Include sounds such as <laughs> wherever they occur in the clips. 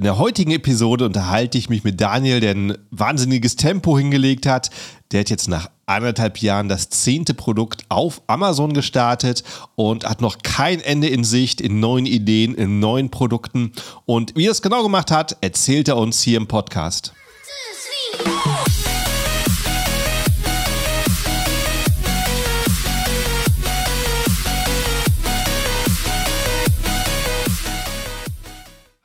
In der heutigen Episode unterhalte ich mich mit Daniel, der ein wahnsinniges Tempo hingelegt hat. Der hat jetzt nach anderthalb Jahren das zehnte Produkt auf Amazon gestartet und hat noch kein Ende in Sicht in neuen Ideen, in neuen Produkten. Und wie er es genau gemacht hat, erzählt er uns hier im Podcast.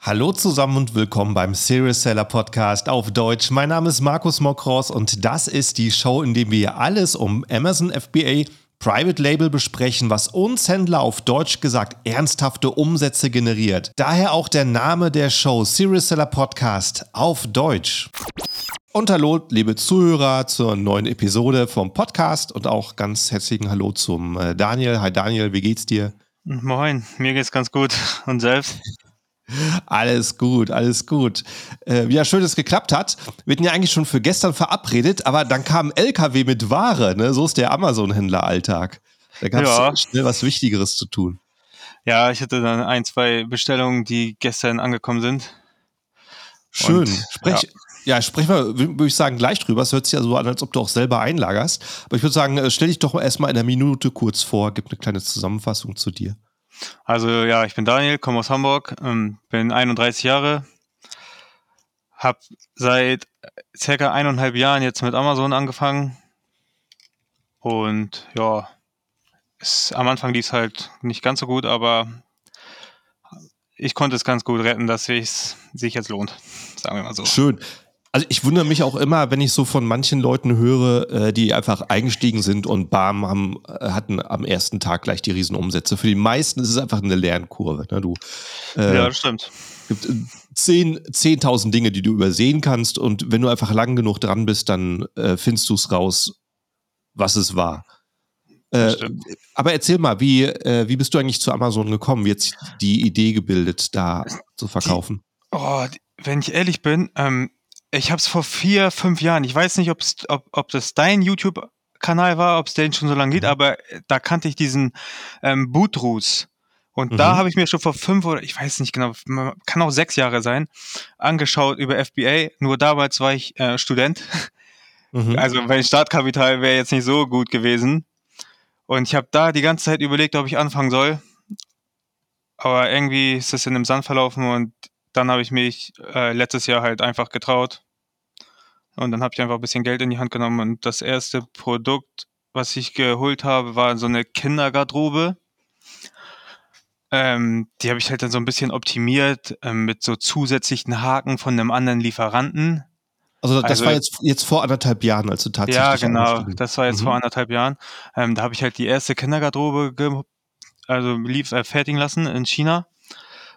Hallo zusammen und willkommen beim Serious Seller Podcast auf Deutsch. Mein Name ist Markus Mokros und das ist die Show, in der wir alles um Amazon FBA Private Label besprechen, was uns Händler auf Deutsch gesagt ernsthafte Umsätze generiert. Daher auch der Name der Show Serious Seller Podcast auf Deutsch. Und hallo, liebe Zuhörer, zur neuen Episode vom Podcast und auch ganz herzlichen Hallo zum äh, Daniel. Hi Daniel, wie geht's dir? Moin, mir geht's ganz gut. Und selbst? Alles gut, alles gut. Äh, ja, schön, dass es geklappt hat. Wir hatten ja eigentlich schon für gestern verabredet, aber dann kam ein LKW mit Ware. Ne? So ist der Amazon-Händler-Alltag. Da gab es ja. schnell was Wichtigeres zu tun. Ja, ich hatte dann ein, zwei Bestellungen, die gestern angekommen sind. Schön. Und, Sprech, ja. ja, sprechen wir, würde ich sagen, gleich drüber. Es hört sich ja so an, als ob du auch selber einlagerst. Aber ich würde sagen, äh, stell dich doch erstmal in einer Minute kurz vor, gib eine kleine Zusammenfassung zu dir. Also ja, ich bin Daniel, komme aus Hamburg, ähm, bin 31 Jahre, habe seit circa eineinhalb Jahren jetzt mit Amazon angefangen und ja, es, am Anfang lief es halt nicht ganz so gut, aber ich konnte es ganz gut retten, dass es sich jetzt lohnt, sagen wir mal so. Schön. Also ich wundere mich auch immer, wenn ich so von manchen Leuten höre, äh, die einfach eingestiegen sind und bam, haben, äh, hatten am ersten Tag gleich die Riesenumsätze. Für die meisten ist es einfach eine Lernkurve. Ne? Du, äh, ja, das stimmt. gibt 10.000 10 Dinge, die du übersehen kannst und wenn du einfach lang genug dran bist, dann äh, findest du es raus, was es war. Äh, aber erzähl mal, wie, äh, wie bist du eigentlich zu Amazon gekommen? Wie jetzt die Idee gebildet, da zu verkaufen? Die, oh, wenn ich ehrlich bin, ähm, ich habe es vor vier, fünf Jahren, ich weiß nicht, ob, ob das dein YouTube-Kanal war, ob es den schon so lange geht, mhm. aber äh, da kannte ich diesen ähm, Bootrus. Und mhm. da habe ich mir schon vor fünf oder ich weiß nicht genau, kann auch sechs Jahre sein, angeschaut über FBA. Nur damals war ich äh, Student. Mhm. Also mein Startkapital wäre jetzt nicht so gut gewesen. Und ich habe da die ganze Zeit überlegt, ob ich anfangen soll. Aber irgendwie ist es in dem Sand verlaufen und dann habe ich mich äh, letztes Jahr halt einfach getraut. Und dann habe ich einfach ein bisschen Geld in die Hand genommen. Und das erste Produkt, was ich geholt habe, war so eine Kindergarderobe. Ähm, die habe ich halt dann so ein bisschen optimiert ähm, mit so zusätzlichen Haken von einem anderen Lieferanten. Also das also, war jetzt, jetzt vor anderthalb Jahren, als du tatsächlich. Ja, genau, das war jetzt mhm. vor anderthalb Jahren. Ähm, da habe ich halt die erste Kindergarderobe also lief, äh, fertigen lassen in China.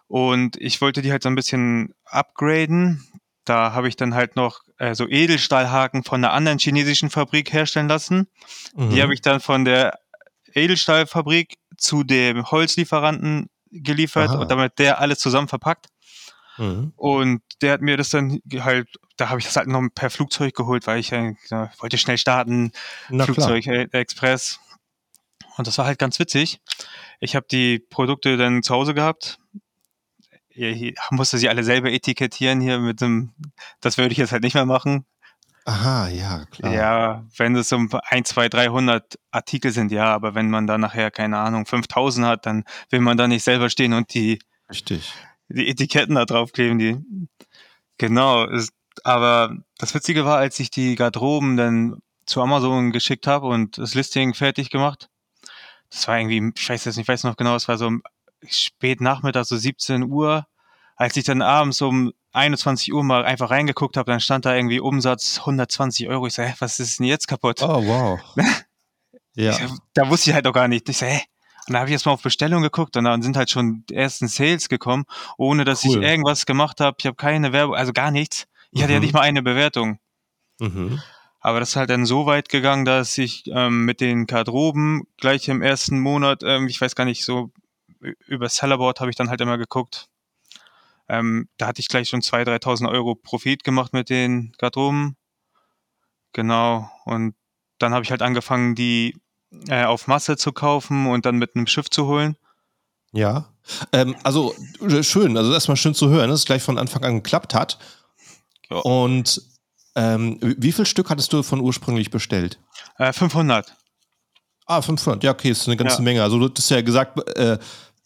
Und ich wollte die halt so ein bisschen upgraden. Da habe ich dann halt noch äh, so Edelstahlhaken von einer anderen chinesischen Fabrik herstellen lassen. Mhm. Die habe ich dann von der Edelstahlfabrik zu dem Holzlieferanten geliefert Aha. und damit der alles zusammen verpackt. Mhm. Und der hat mir das dann halt, da habe ich das halt noch per Flugzeug geholt, weil ich äh, wollte schnell starten, Na Flugzeug. Äh, Express. Und das war halt ganz witzig. Ich habe die Produkte dann zu Hause gehabt, ihr musste sie alle selber etikettieren hier mit dem, das würde ich jetzt halt nicht mehr machen. Aha, ja, klar. Ja, wenn es um 1, 2, 300 Artikel sind, ja, aber wenn man da nachher, keine Ahnung, 5000 hat, dann will man da nicht selber stehen und die, Richtig. die Etiketten da draufkleben, die, genau, ist, aber das Witzige war, als ich die Garderoben dann zu Amazon geschickt habe und das Listing fertig gemacht, das war irgendwie, ich weiß jetzt nicht, ich weiß noch genau, es war so spät Nachmittag, so 17 Uhr, als ich dann abends um 21 Uhr mal einfach reingeguckt habe, dann stand da irgendwie Umsatz 120 Euro. Ich hä, was ist denn jetzt kaputt? Oh, wow. <laughs> ja. Ich, da wusste ich halt auch gar nicht. Ich so, hä? Und da habe ich jetzt mal auf Bestellung geguckt und dann sind halt schon die ersten Sales gekommen, ohne dass cool. ich irgendwas gemacht habe. Ich habe keine Werbung, also gar nichts. Ich mhm. hatte ja mhm. nicht mal eine Bewertung. Mhm. Aber das ist halt dann so weit gegangen, dass ich ähm, mit den Garderoben gleich im ersten Monat, ähm, ich weiß gar nicht, so über Sellerboard habe ich dann halt immer geguckt. Ähm, da hatte ich gleich schon 2.000, 3.000 Euro Profit gemacht mit den Garderoben. Genau. Und dann habe ich halt angefangen, die äh, auf Masse zu kaufen und dann mit einem Schiff zu holen. Ja, ähm, also äh, schön, also erstmal schön zu hören, dass es gleich von Anfang an geklappt hat. Ja. Und ähm, wie viel Stück hattest du von ursprünglich bestellt? Äh, 500. Ah, 500, ja, okay, ist eine ganze ja. Menge. Also du hast ja gesagt, äh,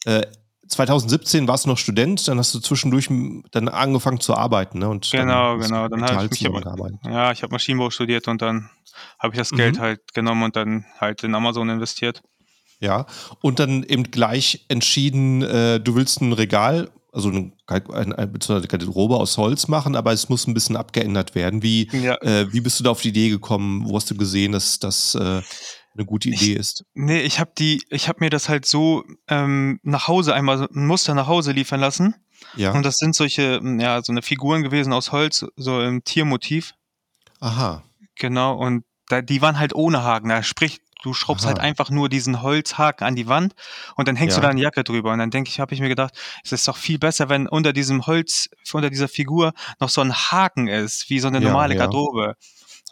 äh, 2017 warst du noch Student, dann hast du zwischendurch dann angefangen zu arbeiten, ne? Und genau, dann genau. Dann habe ich mich aber, ja, ich habe Maschinenbau studiert und dann habe ich das Geld mhm. halt genommen und dann halt in Amazon investiert. Ja, und dann eben gleich entschieden, äh, du willst ein Regal, also eine, eine, eine Garderobe aus Holz machen, aber es muss ein bisschen abgeändert werden. Wie, ja. äh, wie bist du da auf die Idee gekommen? Wo hast du gesehen, dass das äh, eine gute Idee ich, ist? Nee, ich habe die, ich habe mir das halt so ähm, nach Hause einmal ein Muster nach Hause liefern lassen. Ja. Und das sind solche, ja, so eine Figuren gewesen aus Holz, so im Tiermotiv. Aha. Genau, und da, die waren halt ohne Haken. Da sprich, Du schraubst halt Aha. halt einfach nur diesen Holzhaken an die Wand und dann hängst ja. du da eine Jacke drüber. Und dann denke ich, habe ich mir gedacht, es ist doch viel besser, wenn unter diesem Holz, unter dieser Figur noch so ein Haken ist, wie so eine normale ja, ja.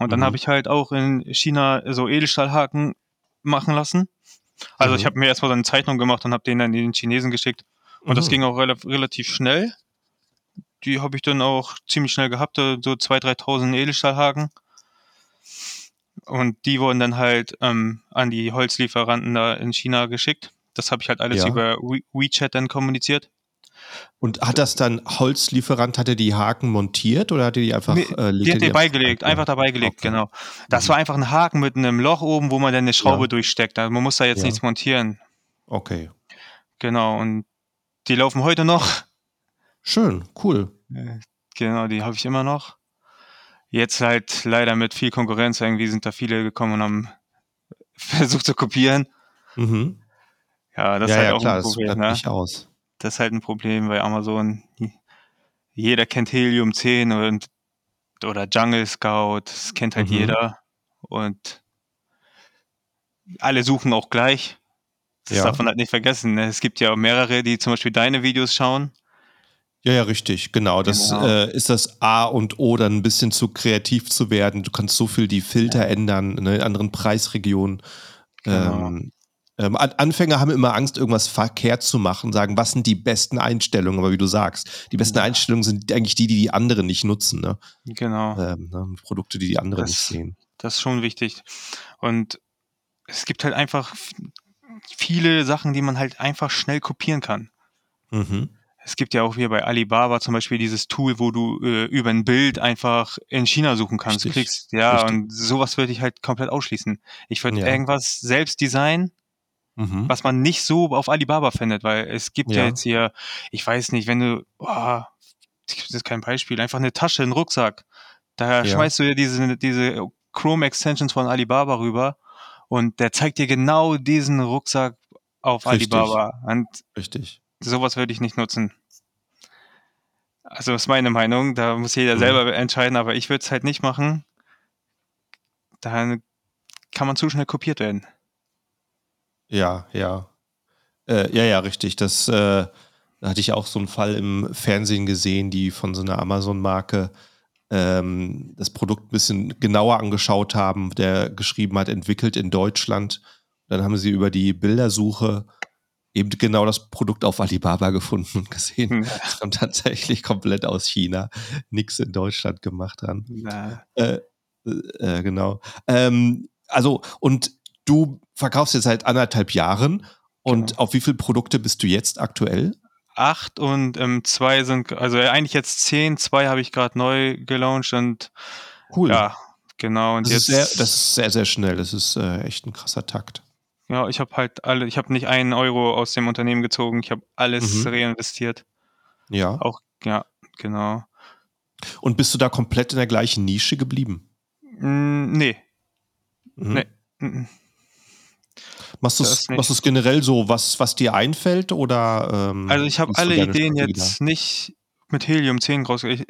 Und dann mhm. habe ich halt auch in China so Edelstahlhaken machen lassen. Also mhm. ich habe mir erstmal so eine Zeichnung gemacht und habe den dann den Chinesen geschickt. Und mhm. das ging auch rel relativ schnell. Die habe ich dann auch ziemlich schnell gehabt, so 2.000, 3.000 Edelstahlhaken. Und die wurden dann halt ähm, an die Holzlieferanten da in China geschickt. Das habe ich halt alles ja. über We WeChat dann kommuniziert. Und hat das dann Holzlieferant, hat er die Haken montiert oder hat er die einfach nee, äh, Die hat die beigelegt, einfach dabei gelegt, okay. genau. Das mhm. war einfach ein Haken mit einem Loch oben, wo man dann eine Schraube ja. durchsteckt. Also man muss da jetzt ja. nichts montieren. Okay. Genau, und die laufen heute noch. Schön, cool. Genau, die habe ich immer noch. Jetzt halt leider mit viel Konkurrenz irgendwie sind da viele gekommen und haben <laughs> versucht zu kopieren. Mhm. Ja, das ja, ist halt ja, auch klar, ein Problem. Das ne? nicht aus. Das ist halt ein Problem bei Amazon. Jeder kennt Helium 10 und oder Jungle Scout, das kennt halt mhm. jeder. Und alle suchen auch gleich. Das ja. darf man halt nicht vergessen. Ne? Es gibt ja auch mehrere, die zum Beispiel deine Videos schauen ja, ja, richtig, genau. Das genau. Äh, ist das A und O, dann ein bisschen zu kreativ zu werden. Du kannst so viel die Filter ja. ändern ne, in anderen Preisregionen. Genau. Ähm, ähm, Anfänger haben immer Angst, irgendwas verkehrt zu machen, sagen, was sind die besten Einstellungen? Aber wie du sagst, die besten ja. Einstellungen sind eigentlich die, die die anderen nicht nutzen. Ne? Genau. Ähm, ne? Produkte, die die anderen das, nicht sehen. Das ist schon wichtig. Und es gibt halt einfach viele Sachen, die man halt einfach schnell kopieren kann. Mhm. Es gibt ja auch hier bei Alibaba zum Beispiel dieses Tool, wo du äh, über ein Bild einfach in China suchen kannst. Richtig. Klickst, ja, Richtig. und sowas würde ich halt komplett ausschließen. Ich würde ja. irgendwas selbst designen, mhm. was man nicht so auf Alibaba findet, weil es gibt ja. ja, jetzt hier, ich weiß nicht, wenn du, oh, das ist kein Beispiel, einfach eine Tasche, einen Rucksack. Da ja. schmeißt du ja diese, diese Chrome Extensions von Alibaba rüber und der zeigt dir genau diesen Rucksack auf Richtig. Alibaba. Und Richtig sowas würde ich nicht nutzen. Also ist meine Meinung, da muss jeder mhm. selber entscheiden, aber ich würde es halt nicht machen. Da kann man zu schnell kopiert werden. Ja, ja. Äh, ja, ja, richtig. Das äh, hatte ich auch so einen Fall im Fernsehen gesehen, die von so einer Amazon-Marke ähm, das Produkt ein bisschen genauer angeschaut haben, der geschrieben hat, entwickelt in Deutschland. Dann haben sie über die Bildersuche eben genau das Produkt auf Alibaba gefunden und gesehen. Es kommt tatsächlich komplett aus China. Nichts in Deutschland gemacht dran. Äh, äh, genau. Ähm, also, und du verkaufst jetzt seit anderthalb Jahren. Und genau. auf wie viele Produkte bist du jetzt aktuell? Acht und ähm, zwei sind, also eigentlich jetzt zehn, zwei habe ich gerade neu gelauncht und cool. Ja, genau. Und das, jetzt, ist sehr, das ist sehr, sehr schnell. Das ist äh, echt ein krasser Takt. Ja, ich habe halt alle, ich habe nicht einen Euro aus dem Unternehmen gezogen, ich habe alles mhm. reinvestiert. Ja. Auch, ja, genau. Und bist du da komplett in der gleichen Nische geblieben? Mm, nee. Mhm. Nee. Machst du es generell so, was, was dir einfällt? Oder, ähm, also ich habe alle Ideen jetzt nicht mit Helium 10 groß. Ich,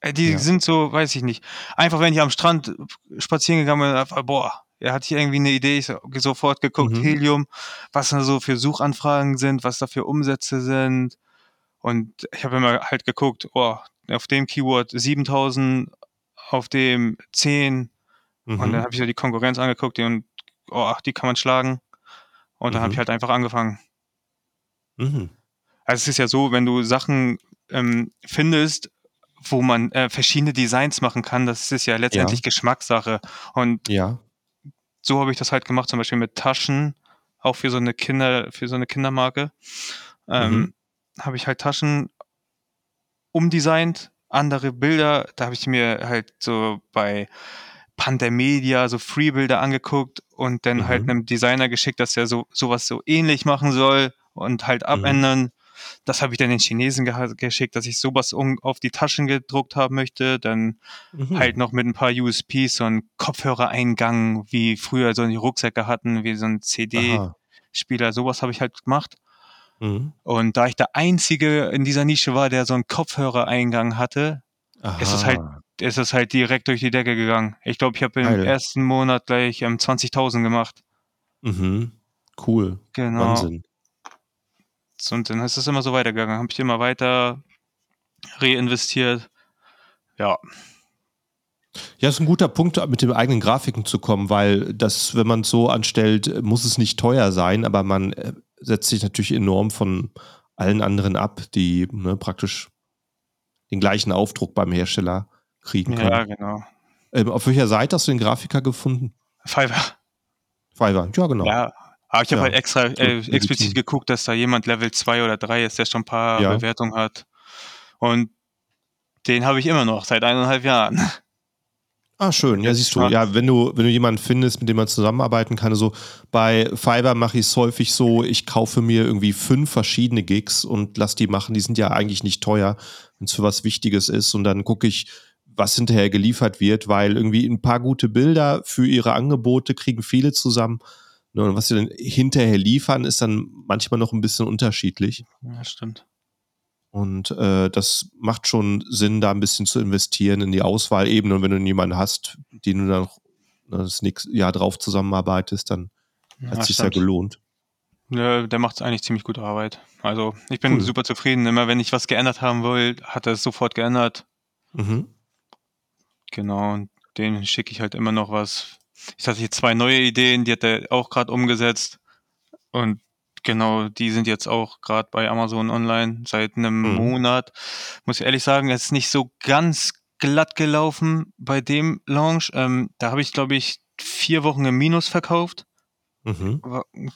äh, die ja. sind so, weiß ich nicht. Einfach wenn ich am Strand spazieren gegangen bin, boah, er hat hier irgendwie eine Idee, ich sofort geguckt, mhm. Helium, was da so für Suchanfragen sind, was da für Umsätze sind. Und ich habe immer halt geguckt, oh, auf dem Keyword 7000, auf dem 10. Mhm. Und dann habe ich so die Konkurrenz angeguckt und oh, die kann man schlagen. Und dann mhm. habe ich halt einfach angefangen. Mhm. Also es ist ja so, wenn du Sachen ähm, findest, wo man äh, verschiedene Designs machen kann, das ist ja letztendlich ja. Geschmackssache. Und ja. so habe ich das halt gemacht, zum Beispiel mit Taschen, auch für so eine Kinder, für so eine Kindermarke. Ähm, mhm. Habe ich halt Taschen umdesignt, andere Bilder, da habe ich mir halt so bei Pandamedia so Freebilder angeguckt und dann halt mhm. halt einem Designer geschickt, dass er so sowas so ähnlich machen soll und halt mhm. abändern. Mhm. Das habe ich dann den Chinesen ge geschickt, dass ich sowas um, auf die Taschen gedruckt haben möchte. Dann mhm. halt noch mit ein paar USPs, so ein Kopfhörereingang, wie früher so die Rucksäcke hatten, wie so ein CD-Spieler. Sowas habe ich halt gemacht. Mhm. Und da ich der Einzige in dieser Nische war, der so einen Kopfhörereingang hatte, ist es halt ist es halt direkt durch die Decke gegangen. Ich glaube, ich habe im Geil. ersten Monat gleich ähm, 20.000 gemacht. Mhm. Cool. Genau. Wahnsinn. Und dann ist es immer so weitergegangen. Habe ich immer weiter reinvestiert. Ja. Ja, ist ein guter Punkt, mit den eigenen Grafiken zu kommen, weil das, wenn man es so anstellt, muss es nicht teuer sein, aber man äh, setzt sich natürlich enorm von allen anderen ab, die ne, praktisch den gleichen Aufdruck beim Hersteller kriegen können. Ja, genau. Ähm, auf welcher Seite hast du den Grafiker gefunden? Fiverr. Fiverr, ja, genau. Ja, aber ich habe ja, halt extra äh, explizit geguckt, dass da jemand Level 2 oder 3 ist, der schon ein paar ja. Bewertungen hat. Und den habe ich immer noch seit eineinhalb Jahren. Ah, schön. Ja, siehst du. Ja, wenn du, wenn du jemanden findest, mit dem man zusammenarbeiten kann, so bei Fiverr mache ich es häufig so, ich kaufe mir irgendwie fünf verschiedene Gigs und lass die machen. Die sind ja eigentlich nicht teuer, wenn es für was Wichtiges ist. Und dann gucke ich, was hinterher geliefert wird, weil irgendwie ein paar gute Bilder für ihre Angebote kriegen viele zusammen. Ne, und was sie dann hinterher liefern, ist dann manchmal noch ein bisschen unterschiedlich. Ja, stimmt. Und äh, das macht schon Sinn, da ein bisschen zu investieren in die Auswahlebene. Und wenn du jemanden hast, den du dann ne, das nächste Jahr drauf zusammenarbeitest, dann ja, hat es sich ja gelohnt. Ja, der macht eigentlich ziemlich gute Arbeit. Also ich bin cool. super zufrieden. Immer wenn ich was geändert haben will, hat er es sofort geändert. Mhm. Genau, und den schicke ich halt immer noch was. Ich hatte hier zwei neue Ideen, die hat er auch gerade umgesetzt. Und Genau, die sind jetzt auch gerade bei Amazon online seit einem mhm. Monat. Muss ich ehrlich sagen, es ist nicht so ganz glatt gelaufen bei dem Launch. Ähm, da habe ich, glaube ich, vier Wochen im Minus verkauft, mhm.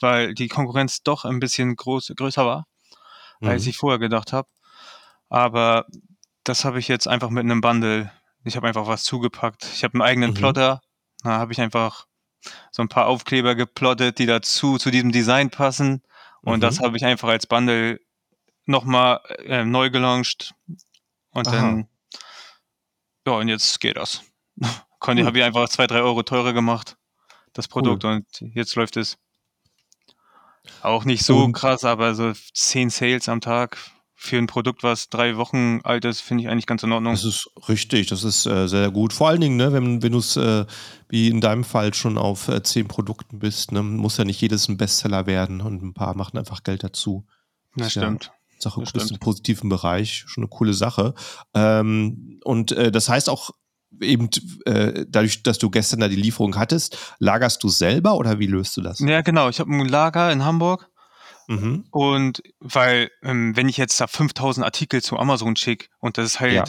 weil die Konkurrenz doch ein bisschen groß, größer war, mhm. als ich vorher gedacht habe. Aber das habe ich jetzt einfach mit einem Bundle. Ich habe einfach was zugepackt. Ich habe einen eigenen mhm. Plotter. Da habe ich einfach so ein paar Aufkleber geplottet, die dazu zu diesem Design passen. Und mhm. das habe ich einfach als Bundle nochmal äh, neu gelauncht. Und Aha. dann, ja, und jetzt geht das. <laughs> Conny cool. habe ich einfach zwei, drei Euro teurer gemacht, das Produkt, cool. und jetzt läuft es. Auch nicht so und, krass, aber so zehn Sales am Tag für ein Produkt, was drei Wochen alt ist, finde ich eigentlich ganz in Ordnung. Das ist richtig, das ist äh, sehr gut. Vor allen Dingen, ne, wenn, wenn du es äh, wie in deinem Fall schon auf äh, zehn Produkten bist, ne, muss ja nicht jedes ein Bestseller werden und ein paar machen einfach Geld dazu. Das, das stimmt. Ja Sache das stimmt. im positiven Bereich, schon eine coole Sache. Ähm, und äh, das heißt auch, eben äh, dadurch, dass du gestern da die Lieferung hattest, lagerst du selber oder wie löst du das? Ja, genau. Ich habe ein Lager in Hamburg Mhm. Und weil, ähm, wenn ich jetzt da 5000 Artikel zu Amazon schicke und das halt ja.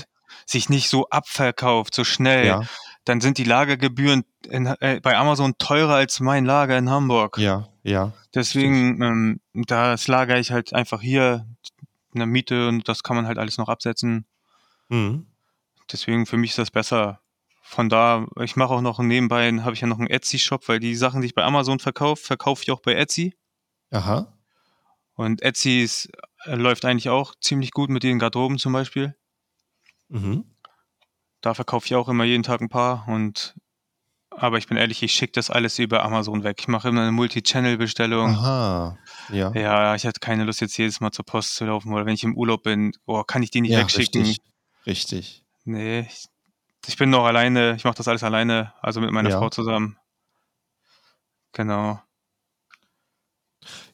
sich nicht so abverkauft, so schnell, ja. dann sind die Lagergebühren in, äh, bei Amazon teurer als mein Lager in Hamburg. Ja, ja. Deswegen, ähm, das lagere ich halt einfach hier in der Miete und das kann man halt alles noch absetzen. Mhm. Deswegen für mich ist das besser. Von da, ich mache auch noch nebenbei, habe ich ja noch einen Etsy-Shop, weil die Sachen, die ich bei Amazon verkaufe, verkaufe ich auch bei Etsy. Aha. Und Etsy ist, äh, läuft eigentlich auch ziemlich gut mit den Garderoben zum Beispiel. Mhm. Da verkaufe ich auch immer jeden Tag ein paar und aber ich bin ehrlich, ich schicke das alles über Amazon weg. Ich mache immer eine Multi-Channel-Bestellung. Aha, ja. Ja, ich hatte keine Lust, jetzt jedes Mal zur Post zu laufen oder wenn ich im Urlaub bin, oh, kann ich die nicht ja, wegschicken. Richtig. richtig. Nee, ich, ich bin noch alleine, ich mache das alles alleine, also mit meiner ja. Frau zusammen. Genau.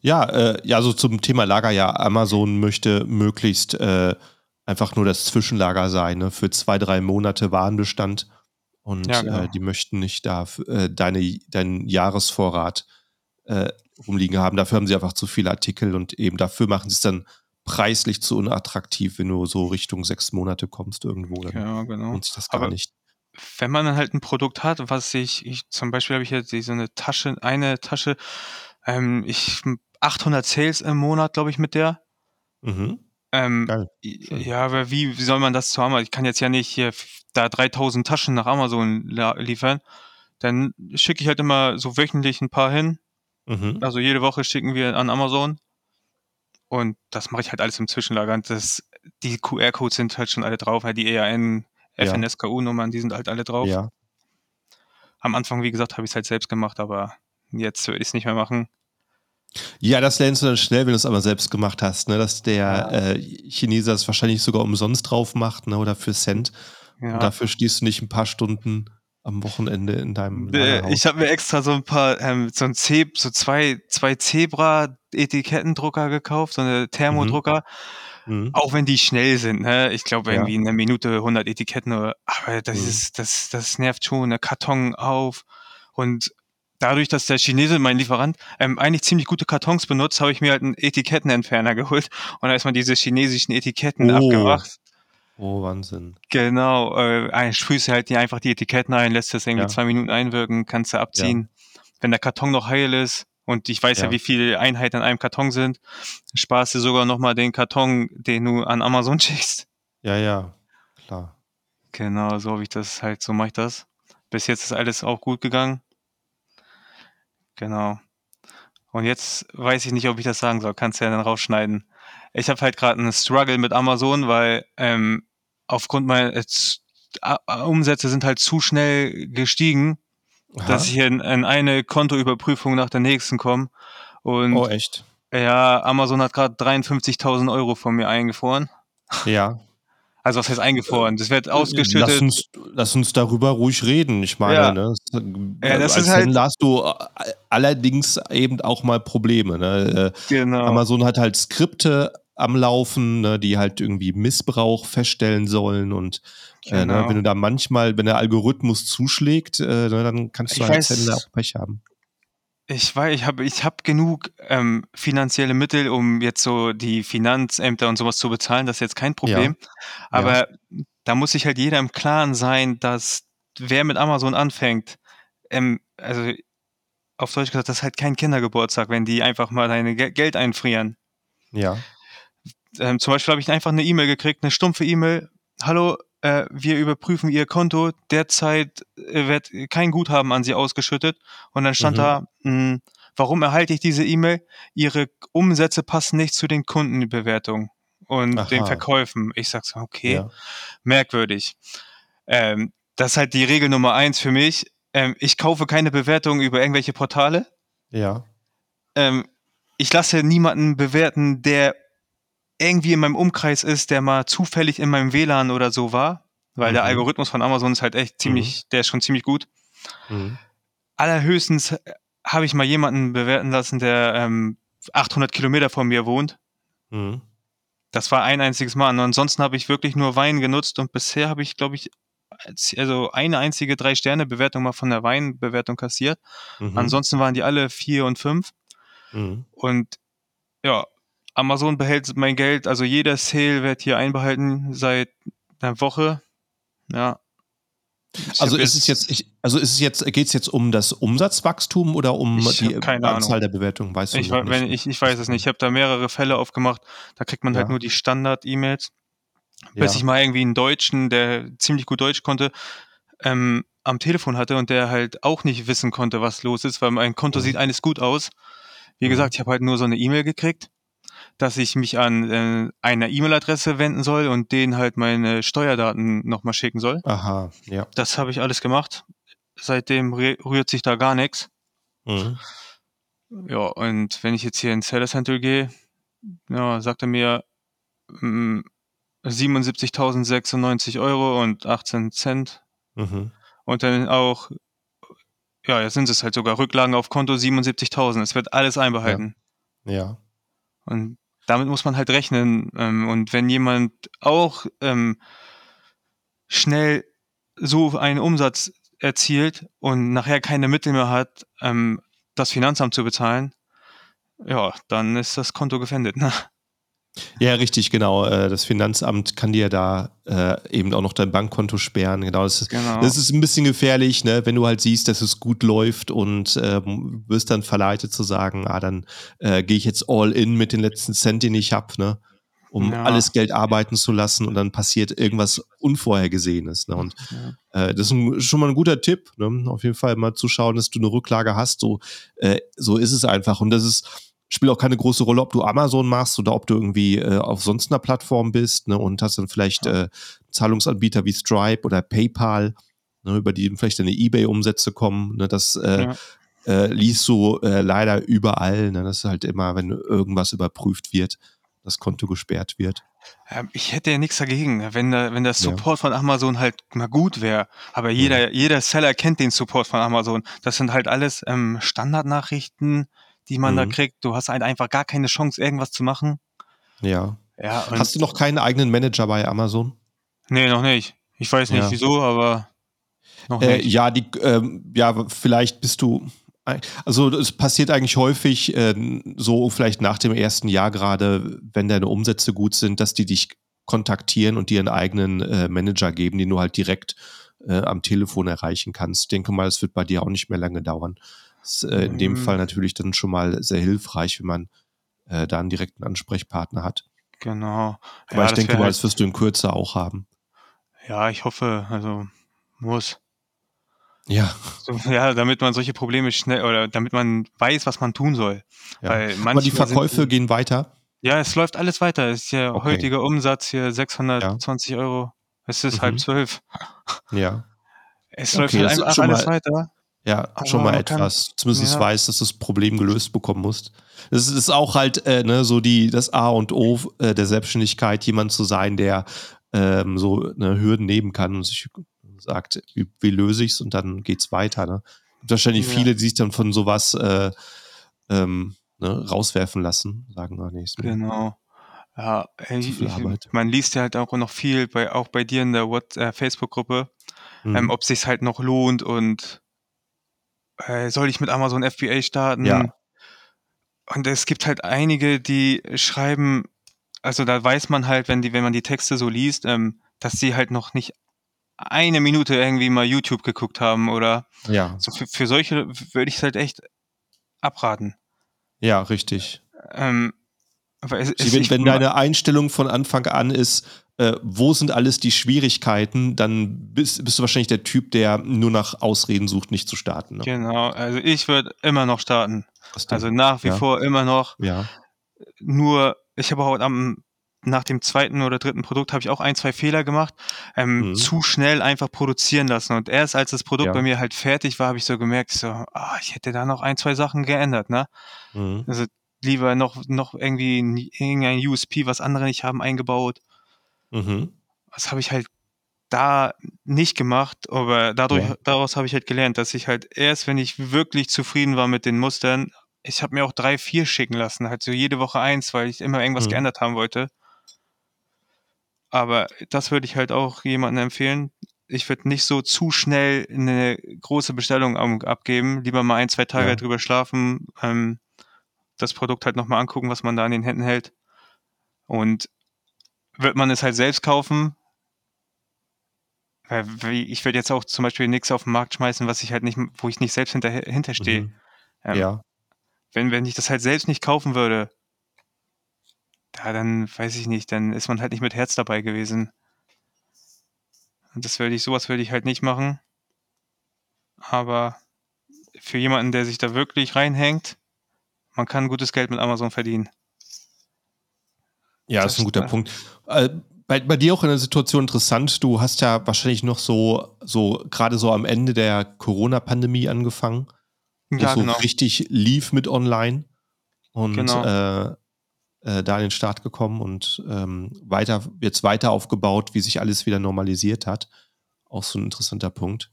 Ja, äh, ja, so zum Thema Lager, ja, Amazon möchte möglichst äh, einfach nur das Zwischenlager sein, ne, für zwei, drei Monate Warenbestand. Und ja, genau. äh, die möchten nicht da äh, deine, deinen Jahresvorrat äh, rumliegen haben. Dafür haben sie einfach zu viele Artikel und eben dafür machen sie es dann preislich zu unattraktiv, wenn du so Richtung sechs Monate kommst irgendwo. Dann Ja, genau. lohnt sich das gar Aber nicht. wenn man dann halt ein Produkt hat, was ich, ich zum Beispiel habe ich jetzt so eine Tasche, eine Tasche, ähm, ich 800 Sales im Monat, glaube ich, mit der. Mhm. Ähm, Geil. ja, aber wie, wie soll man das zu Amazon? Ich kann jetzt ja nicht hier da 3000 Taschen nach Amazon liefern. Dann schicke ich halt immer so wöchentlich ein paar hin. Mhm. Also jede Woche schicken wir an Amazon. Und das mache ich halt alles im Zwischenlager. Und das, die QR-Codes sind halt schon alle drauf, halt die EAN. FNSKU-Nummern, die sind halt alle drauf. Ja. Am Anfang, wie gesagt, habe ich es halt selbst gemacht, aber jetzt würde ich es nicht mehr machen. Ja, das lernst du dann schnell, wenn du es aber selbst gemacht hast, ne? dass der äh, Chinese das wahrscheinlich sogar umsonst drauf macht ne? oder für Cent. Ja. Und dafür stehst du nicht ein paar Stunden am Wochenende in deinem Äh, Lagerhaus. Ich habe mir extra so ein paar, ähm, so ein Ze so zwei, zwei Zebra-Etikettendrucker gekauft, so eine Thermodrucker, Mhm. auch wenn die schnell sind, ne? Ich glaube Ja. irgendwie in einer Minute 100 Etiketten, oder- aber das Mhm. ist, das, das nervt schon, der Karton auf und dadurch, dass der Chinese, mein Lieferant, ähm, eigentlich ziemlich gute Kartons benutzt, habe ich mir halt einen Etikettenentferner geholt und da ist man diese chinesischen Etiketten Oh. abgemacht. Oh, Wahnsinn. Genau, äh, sprühst du halt die einfach die Etiketten ein, lässt das irgendwie Ja. zwei Minuten einwirken, kannst du abziehen. Wenn der Karton noch heil ist und ich weiß ja, Ja. wie viele Einheiten in einem Karton sind, sparst du sogar nochmal den Karton, den du an Amazon <laughs> schickst. Ja, ja, klar. Genau, so habe ich das halt, so mache ich das. Bis jetzt ist alles auch gut gegangen. Genau. Und jetzt weiß ich nicht, ob ich das sagen soll. Kannst du ja dann rausschneiden. Ich habe halt gerade einen Struggle mit Amazon, weil ähm, aufgrund meiner äh, Umsätze sind halt zu schnell gestiegen, Aha. dass ich in, in eine Kontoüberprüfung nach der nächsten komme. Und oh, echt? ja, Amazon hat gerade 53.000 Euro von mir eingefroren. Ja. Also was heißt eingefroren? Das wird ausgeschüttet. Lass uns, lass uns darüber ruhig reden. Ich meine, Ja. ne, Ja, das als ist halt- hast du äh, allerdings eben auch mal Probleme. Ne? Äh, Genau. Amazon hat halt Skripte am Laufen, ne, die halt irgendwie Missbrauch feststellen sollen und äh, ne, Genau. wenn du da manchmal, wenn der Algorithmus zuschlägt, äh, ne, dann kannst du Ich als weiß- auch Pech haben. Ich weiß, ich habe ich hab genug ähm, finanzielle Mittel, um jetzt so die Finanzämter und sowas zu bezahlen. Das ist jetzt kein Problem. Aber da muss sich halt jeder im Klaren sein, dass wer mit Amazon anfängt, ähm, also auf Deutsch gesagt, das ist halt kein Kindergeburtstag, wenn die einfach mal deine Ge Geld einfrieren. Ja. Ähm, zum Beispiel habe ich einfach eine E-Mail gekriegt, eine stumpfe E-Mail. Hallo, äh, wir überprüfen Ihr Konto. Derzeit äh, wird kein Guthaben an Sie ausgeschüttet. Und dann stand Mhm. da, mh, warum erhalte ich diese E-Mail? Ihre Umsätze passen nicht zu den Kundenbewertungen und den Aha. Verkäufen. Ich sag so, okay, Ja. merkwürdig. Ähm, das ist halt die Regel Nummer eins für mich. Ähm, ich kaufe keine Bewertungen über irgendwelche Portale Ja. ähm, ich lasse niemanden bewerten, der irgendwie in meinem Umkreis ist, der mal zufällig in meinem WLAN oder so war, weil der Mhm. Algorithmus von Amazon ist halt echt ziemlich, der ist schon ziemlich gut. Mhm. Allerhöchstens äh, habe ich mal jemanden bewerten lassen, der ähm, 800 Kilometer von mir wohnt. Mhm. Das war ein einziges Mal. Und ansonsten habe ich wirklich nur Wein genutzt und bisher habe ich, glaube ich, als- also eine einzige Drei-Sterne-Bewertung mal von der Weinbewertung kassiert. Mhm. Ansonsten waren die alle vier und fünf. Mhm. Und ja, Amazon behält mein Geld, also jeder Sale wird hier einbehalten seit einer Woche. Ja. Ich Also ist es jetzt, ich, also ist es jetzt, geht es jetzt um das Umsatzwachstum oder um die Anzahl Ahnung. der Bewertungen? Weißt du ich, wei- wenn, nicht? ich, ich weiß es nicht. Ich habe da mehrere Fälle aufgemacht. Da kriegt man halt Ja. nur die Standard-E-Mails. ja. Bis ich mal irgendwie einen Deutschen, der ziemlich gut Deutsch konnte, ähm, am Telefon hatte und der halt auch nicht wissen konnte, was los ist, weil mein Konto Mhm. sieht alles gut aus. Wie Mhm. gesagt, ich habe halt nur so eine E-Mail gekriegt, dass ich mich an äh, eine E-Mail-Adresse wenden soll und denen halt meine Steuerdaten nochmal schicken soll. Aha, ja. Das habe ich alles gemacht. Seitdem rü- rührt sich da gar nichts. Mhm. Ja, und wenn ich jetzt hier ins Seller Center gehe, ja, sagt er mir mm, 77.096 Euro und 18 Cent. Mhm. Und dann auch, ja, jetzt sind es halt sogar Rücklagen auf Konto 77.000. Es wird alles einbehalten. Ja. Und damit muss man halt rechnen. Ähm, und wenn jemand auch ähm, schnell so einen Umsatz erzielt und nachher keine Mittel mehr hat, ähm, das Finanzamt zu bezahlen, ja, dann ist das Konto gefändet. Ne? Ja, richtig, genau. Äh, das Finanzamt kann dir da äh, eben auch noch dein Bankkonto sperren. Genau, das ist, genau. Das ist ein bisschen gefährlich, ne? wenn du halt siehst, dass es gut läuft und äh, wirst dann verleitet zu sagen, ah, dann äh, gehe ich jetzt all in mit den letzten Cent, den ich habe, ne? um ja. alles Geld arbeiten zu lassen und dann passiert irgendwas Unvorhergesehenes. Ne? Und ja. äh, das ist ein, schon mal ein guter Tipp, ne? auf jeden Fall mal zu schauen, dass du eine Rücklage hast. So, äh, so ist es einfach. Und das ist spielt auch keine große Rolle, ob du Amazon machst oder ob du irgendwie äh, auf sonst einer Plattform bist ne, und hast dann vielleicht äh, Zahlungsanbieter wie Stripe oder PayPal, ne, über die vielleicht deine Ebay-Umsätze kommen. Ne, das äh, ja. äh, liest du äh, leider überall. Ne, das ist halt immer, wenn irgendwas überprüft wird, das Konto gesperrt wird. Ja, ich hätte ja nichts dagegen, wenn der, wenn der Support ja. von Amazon halt mal gut wäre. Aber jeder, ja. jeder Seller kennt den Support von Amazon. Das sind halt alles ähm, Standardnachrichten, die man mhm. da kriegt. Du hast halt einfach gar keine Chance, irgendwas zu machen. Ja. ja hast du noch keinen eigenen Manager bei Amazon? Nee, noch nicht. Ich weiß nicht ja. wieso, aber noch äh, nicht. ja, die, ähm, ja, vielleicht bist du. Also es passiert eigentlich häufig, äh, so vielleicht nach dem ersten Jahr gerade, wenn deine Umsätze gut sind, dass die dich kontaktieren und dir einen eigenen äh, Manager geben, den du halt direkt äh, am Telefon erreichen kannst. Ich denke mal, es wird bei dir auch nicht mehr lange dauern. Ist äh, in dem Fall mhm. natürlich dann schon mal sehr hilfreich, wenn man äh, da einen direkten Ansprechpartner hat. Genau. Aber ja, ich denke mal, halt, das wirst du in Kürze auch haben. Ja, ich hoffe, also muss. Ja. So, ja, damit man solche Probleme schnell oder damit man weiß, was man tun soll. Ja. Weil Aber die Verkäufe sind, gehen weiter? Ja, es läuft alles weiter. Es ist ja okay. heutiger Umsatz hier 620 ja. Euro. Es ist mhm. halb zwölf. Ja. Es okay, läuft halt einfach alles weiter. Ja, Aber schon mal etwas. Kann, Zumindest ja. weiß, dass du das Problem gelöst bekommen musst. Das ist auch halt äh, ne, so die, das A und O äh, der Selbstständigkeit, jemand zu sein, der ähm, so eine Hürden nehmen kann und sich sagt, wie, wie löse ich es und dann geht's weiter. Ne? Gibt wahrscheinlich ja. viele, die sich dann von sowas äh, ähm, ne, rauswerfen lassen, sagen, ah, nee, ist mir Genau. Ja, ich, man liest ja halt auch noch viel, bei, auch bei dir in der äh, Facebook-Gruppe, mhm. ähm, ob sich halt noch lohnt und äh, soll ich mit Amazon FBA starten? Ja. Und es gibt halt einige, die schreiben, also da weiß man halt, wenn die, wenn man die Texte so liest, ähm, dass sie halt noch nicht eine Minute irgendwie mal YouTube geguckt haben oder ja. so für, für solche würde ich es halt echt abraten. Ja, richtig. Ähm, es, es, wenn, wenn deine Einstellung von Anfang an ist, äh, wo sind alles die Schwierigkeiten, dann bist, bist, du wahrscheinlich der Typ, der nur nach Ausreden sucht, nicht zu starten. Ne? Genau, also ich würde immer noch starten. Also nach wie ja. vor immer noch. Ja. Nur, ich habe auch am nach dem zweiten oder dritten Produkt habe ich auch ein, zwei Fehler gemacht. Ähm, mhm. Zu schnell einfach produzieren lassen. Und erst als das Produkt ja. bei mir halt fertig war, habe ich so gemerkt, so, ah, ich hätte da noch ein, zwei Sachen geändert, ne? Mhm. Also lieber noch, noch irgendwie irgendein USP, was andere nicht haben, eingebaut. Mhm. Das habe ich halt da nicht gemacht, aber dadurch, ja. daraus habe ich halt gelernt, dass ich halt erst, wenn ich wirklich zufrieden war mit den Mustern, ich habe mir auch drei, vier schicken lassen, halt so jede Woche eins, weil ich immer irgendwas mhm. geändert haben wollte. Aber das würde ich halt auch jemandem empfehlen. Ich würde nicht so zu schnell eine große Bestellung abgeben. Lieber mal ein, zwei Tage ja. drüber schlafen, ähm, das Produkt halt nochmal angucken, was man da in den Händen hält. Und wird man es halt selbst kaufen. Ich würde jetzt auch zum Beispiel nichts auf den Markt schmeißen, was ich halt nicht, wo ich nicht selbst hinterher, hinterstehe. Mhm. Ähm, ja. Wenn, wenn ich das halt selbst nicht kaufen würde, ja, dann weiß ich nicht, dann ist man halt nicht mit Herz dabei gewesen. Und das würde ich, sowas würde ich halt nicht machen. Aber für jemanden, der sich da wirklich reinhängt, man kann gutes Geld mit Amazon verdienen. Ja, das ist ein guter Punkt. Äh, bei, bei, dir auch in der Situation interessant, du hast ja wahrscheinlich noch so, so gerade so am Ende der Corona-Pandemie angefangen, ja, so genau. richtig lief mit online und genau. äh, äh, da in den Start gekommen und ähm, weiter, jetzt weiter aufgebaut, wie sich alles wieder normalisiert hat. Auch so ein interessanter Punkt.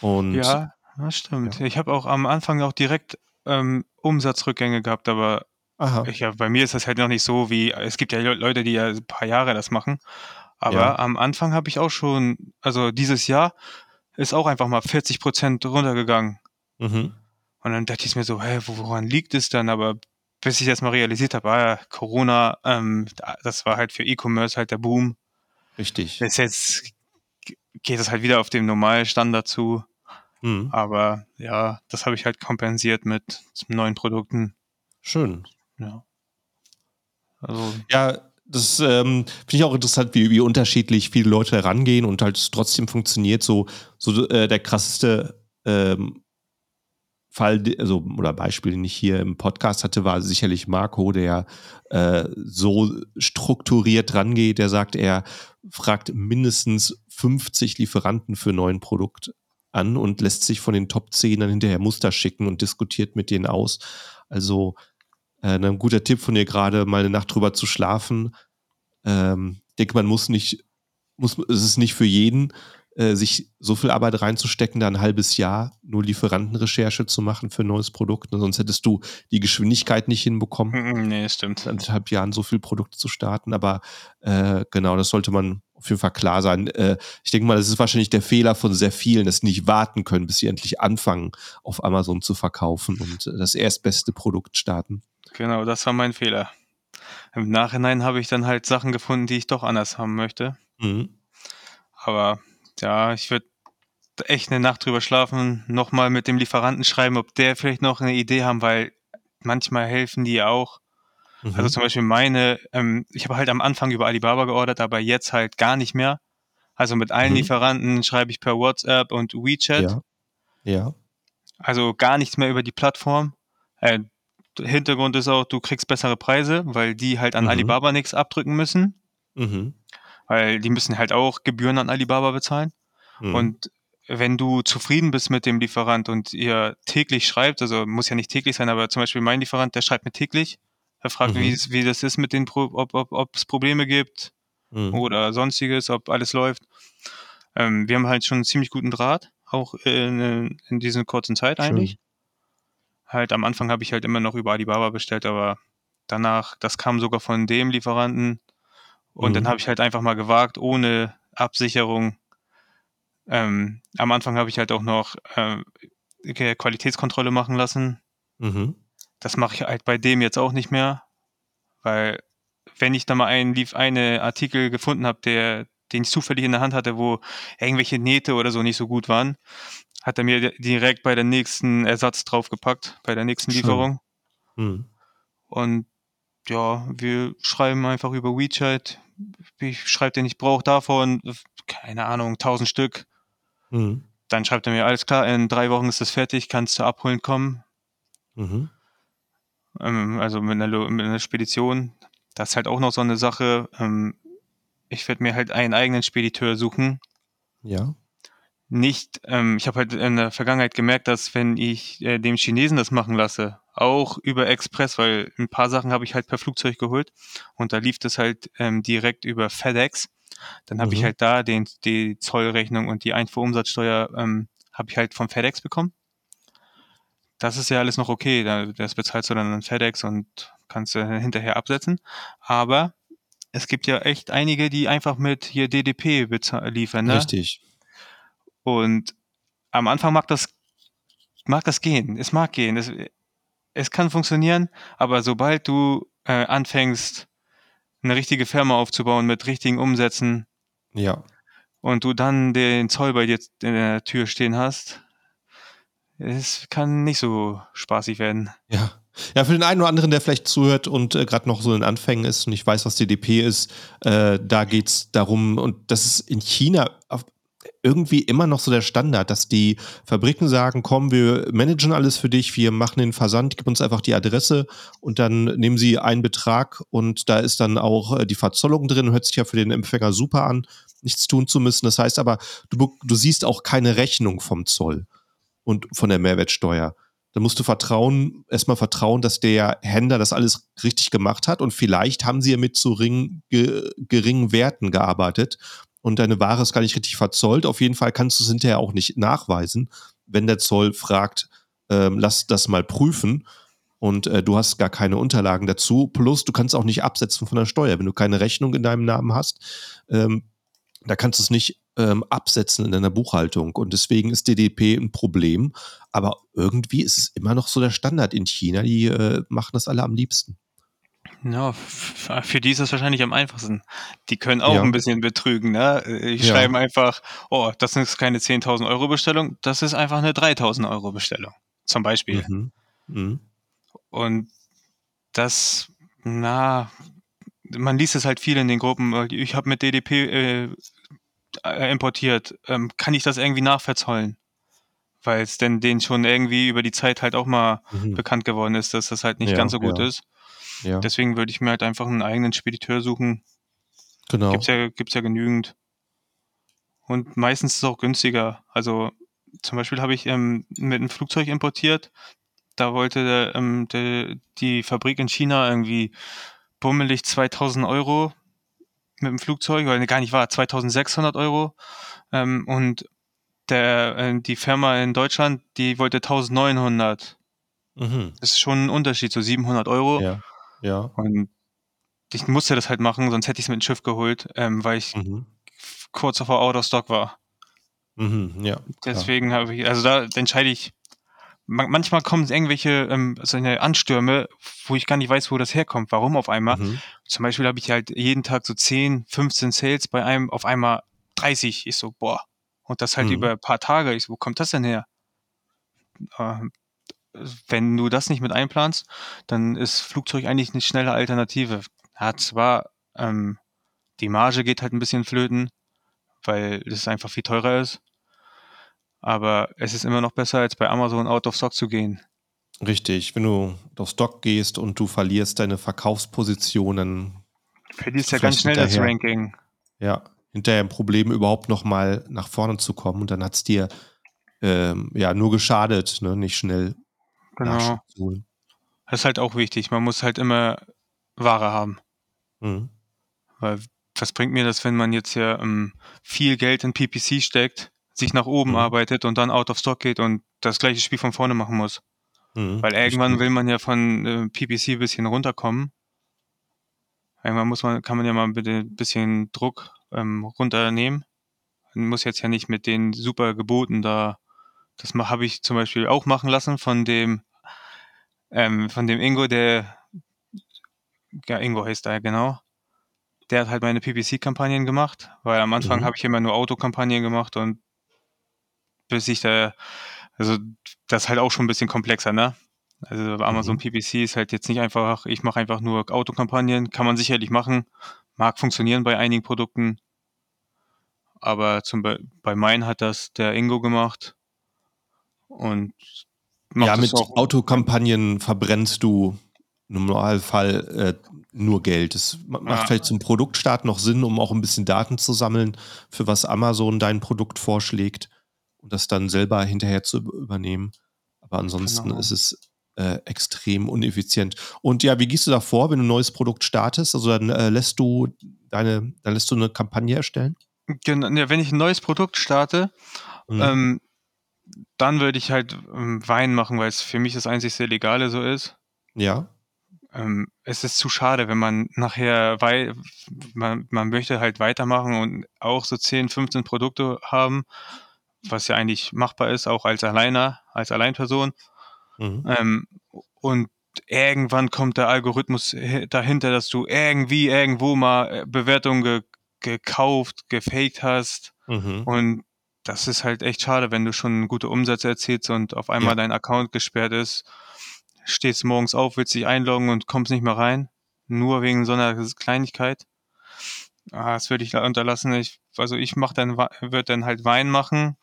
Und, ja, das stimmt. Ja. Ich habe auch am Anfang auch direkt ähm, Umsatzrückgänge gehabt, aber. Ich, ja, bei mir ist das halt noch nicht so wie, es gibt ja Leute, die ja ein paar Jahre das machen. Aber ja. am Anfang habe ich auch schon, also dieses Jahr ist auch einfach mal 40 Prozent runtergegangen. Mhm. Und dann dachte ich mir so, hä, woran liegt es dann? Aber bis ich das mal realisiert habe, ah, Corona, ähm, das war halt für E-Commerce halt der Boom. Richtig. Bis jetzt geht es halt wieder auf dem normalen Standard zu. Mhm. Aber ja, das habe ich halt kompensiert mit neuen Produkten. Schön. Ja. Also. Ja, das ähm, finde ich auch interessant, wie, wie unterschiedlich viele Leute herangehen und halt trotzdem funktioniert. So, so äh, der krasseste ähm, Fall, also oder Beispiel, den ich hier im Podcast hatte, war sicherlich Marco, der äh, so strukturiert rangeht, der sagt, er fragt mindestens 50 Lieferanten für neuen Produkt an und lässt sich von den Top 10 dann hinterher Muster schicken und diskutiert mit denen aus. Also äh, ein guter Tipp von dir gerade, mal eine Nacht drüber zu schlafen. Ähm, ich denke, man muss nicht, muss, es ist nicht für jeden, äh, sich so viel Arbeit reinzustecken, da ein halbes Jahr nur Lieferantenrecherche zu machen für ein neues Produkt. Sonst hättest du die Geschwindigkeit nicht hinbekommen. Nee, stimmt. In anderthalb Jahren so viel Produkte zu starten. Aber äh, genau, das sollte man auf jeden Fall klar sein. Äh, ich denke mal, das ist wahrscheinlich der Fehler von sehr vielen, dass sie nicht warten können, bis sie endlich anfangen, auf Amazon zu verkaufen und das erstbeste Produkt starten. Genau, das war mein Fehler. Im Nachhinein habe ich dann halt Sachen gefunden, die ich doch anders haben möchte. Mhm. Aber ja, ich würde echt eine Nacht drüber schlafen, nochmal mit dem Lieferanten schreiben, ob der vielleicht noch eine Idee haben, weil manchmal helfen die auch. Mhm. Also zum Beispiel meine, ähm, ich habe halt am Anfang über Alibaba geordert, aber jetzt halt gar nicht mehr. Also mit allen mhm. Lieferanten schreibe ich per WhatsApp und WeChat. Ja. ja. Also gar nichts mehr über die Plattform. Äh, Hintergrund ist auch, du kriegst bessere Preise, weil die halt an mhm. Alibaba nichts abdrücken müssen. Mhm weil die müssen halt auch Gebühren an Alibaba bezahlen. Mhm. Und wenn du zufrieden bist mit dem Lieferant und ihr täglich schreibt, also muss ja nicht täglich sein, aber zum Beispiel mein Lieferant, der schreibt mir täglich, er fragt, mhm. wie, das ist mit den, Pro ob, ob, ob es Probleme gibt mhm. oder sonstiges, ob alles läuft. Ähm, wir haben halt schon einen ziemlich guten Draht, auch in, in dieser kurzen Zeit eigentlich. Schön. Halt am Anfang habe ich halt immer noch über Alibaba bestellt, aber danach, das kam sogar von dem Lieferanten, und mhm. dann habe ich halt einfach mal gewagt, ohne Absicherung. Ähm, am Anfang habe ich halt auch noch äh, Qualitätskontrolle machen lassen. Mhm. Das mache ich halt bei dem jetzt auch nicht mehr, weil wenn ich da mal einen lief eine Artikel gefunden habe, der den ich zufällig in der Hand hatte, wo irgendwelche Nähte oder so nicht so gut waren, hat er mir direkt bei der nächsten Ersatz draufgepackt, bei der nächsten Lieferung. Mhm. Und ja, wir schreiben einfach über WeChat. Ich schreibe den, ich brauche davon, keine Ahnung, 1000 Stück. Mhm. Dann schreibt er mir, alles klar, in drei Wochen ist das fertig, kannst du abholen kommen. Mhm. Ähm, also mit einer, mit einer, Spedition. Das ist halt auch noch so eine Sache. Ähm, ich werde mir halt einen eigenen Spediteur suchen. Ja. Nicht, ähm, ich habe halt in der Vergangenheit gemerkt, dass wenn ich äh, dem Chinesen das machen lasse, auch über Express, weil ein paar Sachen habe ich halt per Flugzeug geholt und da lief das halt ähm, direkt über FedEx. Dann habe mhm. ich halt da den, die Zollrechnung und die Einfuhrumsatzsteuer ähm, habe ich halt vom FedEx bekommen. Das ist ja alles noch okay, das bezahlst du dann an FedEx und kannst du hinterher absetzen. Aber es gibt ja echt einige, die einfach mit hier DDP liefern. Ne? Richtig. Und am Anfang mag das, mag das gehen. Es mag gehen. Es, es kann funktionieren, aber sobald du äh, anfängst, eine richtige Firma aufzubauen mit richtigen Umsätzen, ja. und du dann den Zoll bei dir in der Tür stehen hast, es kann nicht so spaßig werden. Ja. Ja, für den einen oder anderen, der vielleicht zuhört und äh, gerade noch so in Anfängen ist und ich weiß, was DDP ist, äh, da geht es darum, und das ist in China irgendwie immer noch so der Standard, dass die Fabriken sagen, komm, wir managen alles für dich, wir machen den Versand, gib uns einfach die Adresse und dann nehmen sie einen Betrag und da ist dann auch äh, die Verzollung drin, hört sich ja für den Empfänger super an, nichts tun zu müssen. Das heißt aber, du, du siehst auch keine Rechnung vom Zoll und von der Mehrwertsteuer. Da musst du vertrauen, erstmal vertrauen, dass der Händler das alles richtig gemacht hat und vielleicht haben sie ja mit zu ring, ge, geringen Werten gearbeitet und deine Ware ist gar nicht richtig verzollt. Auf jeden Fall kannst du es hinterher auch nicht nachweisen, wenn der Zoll fragt, ähm, lass das mal prüfen und äh, du hast gar keine Unterlagen dazu. Plus, du kannst auch nicht absetzen von der Steuer, wenn du keine Rechnung in deinem Namen hast. Ähm, da kannst du es nicht ähm, absetzen in deiner Buchhaltung. Und deswegen ist DDP ein Problem. Aber irgendwie ist es immer noch so der Standard in China. Die äh, machen das alle am liebsten. Ja, für die ist das wahrscheinlich am einfachsten. Die können auch ja. ein bisschen betrügen. Ne? Ich ja. schreibe einfach, oh, das ist keine 10.000 Euro Bestellung, das ist einfach eine 3.000 Euro Bestellung. Zum Beispiel. Mhm. Mhm. Und das, na, man liest es halt viel in den Gruppen. Ich habe mit DDP äh, äh, importiert. Ähm, kann ich das irgendwie nachverzollen? Weil es denn denen schon irgendwie über die Zeit halt auch mal mhm. bekannt geworden ist, dass das halt nicht ja, ganz so gut ja. ist. Ja. Deswegen würde ich mir halt einfach einen eigenen Spediteur suchen. Genau. Gibt's ja, gibt's ja genügend. Und meistens ist es auch günstiger. Also zum Beispiel habe ich ähm, mit einem Flugzeug importiert. Da wollte ähm, der, die Fabrik in China irgendwie bummelig 2000 Euro mit dem Flugzeug, weil gar nicht war, 2600 Euro. Ähm, und der, äh, die Firma in Deutschland, die wollte 1900. Mhm. Das ist schon ein Unterschied, so 700 Euro. Ja. ja. Und ich musste das halt machen, sonst hätte ich es mit dem Schiff geholt, ähm, weil ich mhm. kurz vor Out of Stock war. Mhm, ja. Deswegen habe ich, also da entscheide ich, manchmal kommen irgendwelche ähm, so Anstürme, wo ich gar nicht weiß, wo das herkommt, warum auf einmal. Mhm. Zum Beispiel habe ich halt jeden Tag so 10, 15 Sales, bei einem auf einmal 30. Ich so, boah. Und das halt mhm. über ein paar Tage. Ich so, wo kommt das denn her? Ähm, wenn du das nicht mit einplanst, dann ist Flugzeug eigentlich eine schnelle Alternative. Hat zwar, ähm, die Marge geht halt ein bisschen flöten, weil es einfach viel teurer ist. Aber es ist immer noch besser, als bei Amazon out of stock zu gehen. Richtig, wenn du auf Stock gehst und du verlierst deine Verkaufspositionen. Verlierst ja ganz schnell das Ranking. Ja, hinterher ein Problem, überhaupt nochmal nach vorne zu kommen. Und dann hat es dir ähm, ja nur geschadet, ne? nicht schnell genau. Das ist halt auch wichtig. Man muss halt immer Ware haben. Mhm. Weil was bringt mir das, wenn man jetzt ja ähm, viel Geld in PPC steckt sich nach oben mhm. arbeitet und dann out of stock geht und das gleiche Spiel von vorne machen muss. Mhm, Weil irgendwann will man ja von äh, PPC ein bisschen runterkommen. Irgendwann muss man, kann man ja mal ein bisschen Druck ähm, runternehmen. Man muss jetzt ja nicht mit den super Geboten da, das habe ich zum Beispiel auch machen lassen von dem, ähm, von dem Ingo, der, ja, Ingo heißt er, genau. Der hat halt meine PPC-Kampagnen gemacht, weil am Anfang mhm. habe ich immer nur Autokampagnen gemacht und bis ich da, also das ist halt auch schon ein bisschen komplexer, ne? Also Amazon mhm. PPC ist halt jetzt nicht einfach, ich mache einfach nur Autokampagnen, kann man sicherlich machen, mag funktionieren bei einigen Produkten, aber zum Be bei meinen hat das der Ingo gemacht und ja, mit Autokampagnen verbrennst du im Normalfall äh, nur Geld. Es macht ja. vielleicht zum Produktstart noch Sinn, um auch ein bisschen Daten zu sammeln, für was Amazon dein Produkt vorschlägt und das dann selber hinterher zu übernehmen. Aber ansonsten genau. ist es äh, extrem uneffizient. Und ja, wie gehst du da vor, wenn du ein neues Produkt startest? Also dann äh, lässt du deine, dann lässt du eine Kampagne erstellen? Genau, ja, wenn ich ein neues Produkt starte, mhm. ähm, dann würde ich halt ähm, Wein machen, weil es für mich das einzigste Legale so ist. Ja. Ähm, es ist zu schade, wenn man nachher, weil man, man möchte halt weitermachen und auch so 10, 15 Produkte haben was ja eigentlich machbar ist, auch als Alleiner, als Alleinperson. Mhm. Ähm, und irgendwann kommt der Algorithmus dahinter, dass du irgendwie irgendwo mal äh, Bewertungen ge gekauft, gefaked hast. Mhm. Und das ist halt echt schade, wenn du schon gute Umsätze erzielst und auf einmal ja. dein Account gesperrt ist. Stehst morgens auf, willst dich einloggen und kommst nicht mehr rein. Nur wegen so einer Kleinigkeit. Ah, das würde ich unterlassen. Ich, also ich mach dann, würde dann halt Wein machen,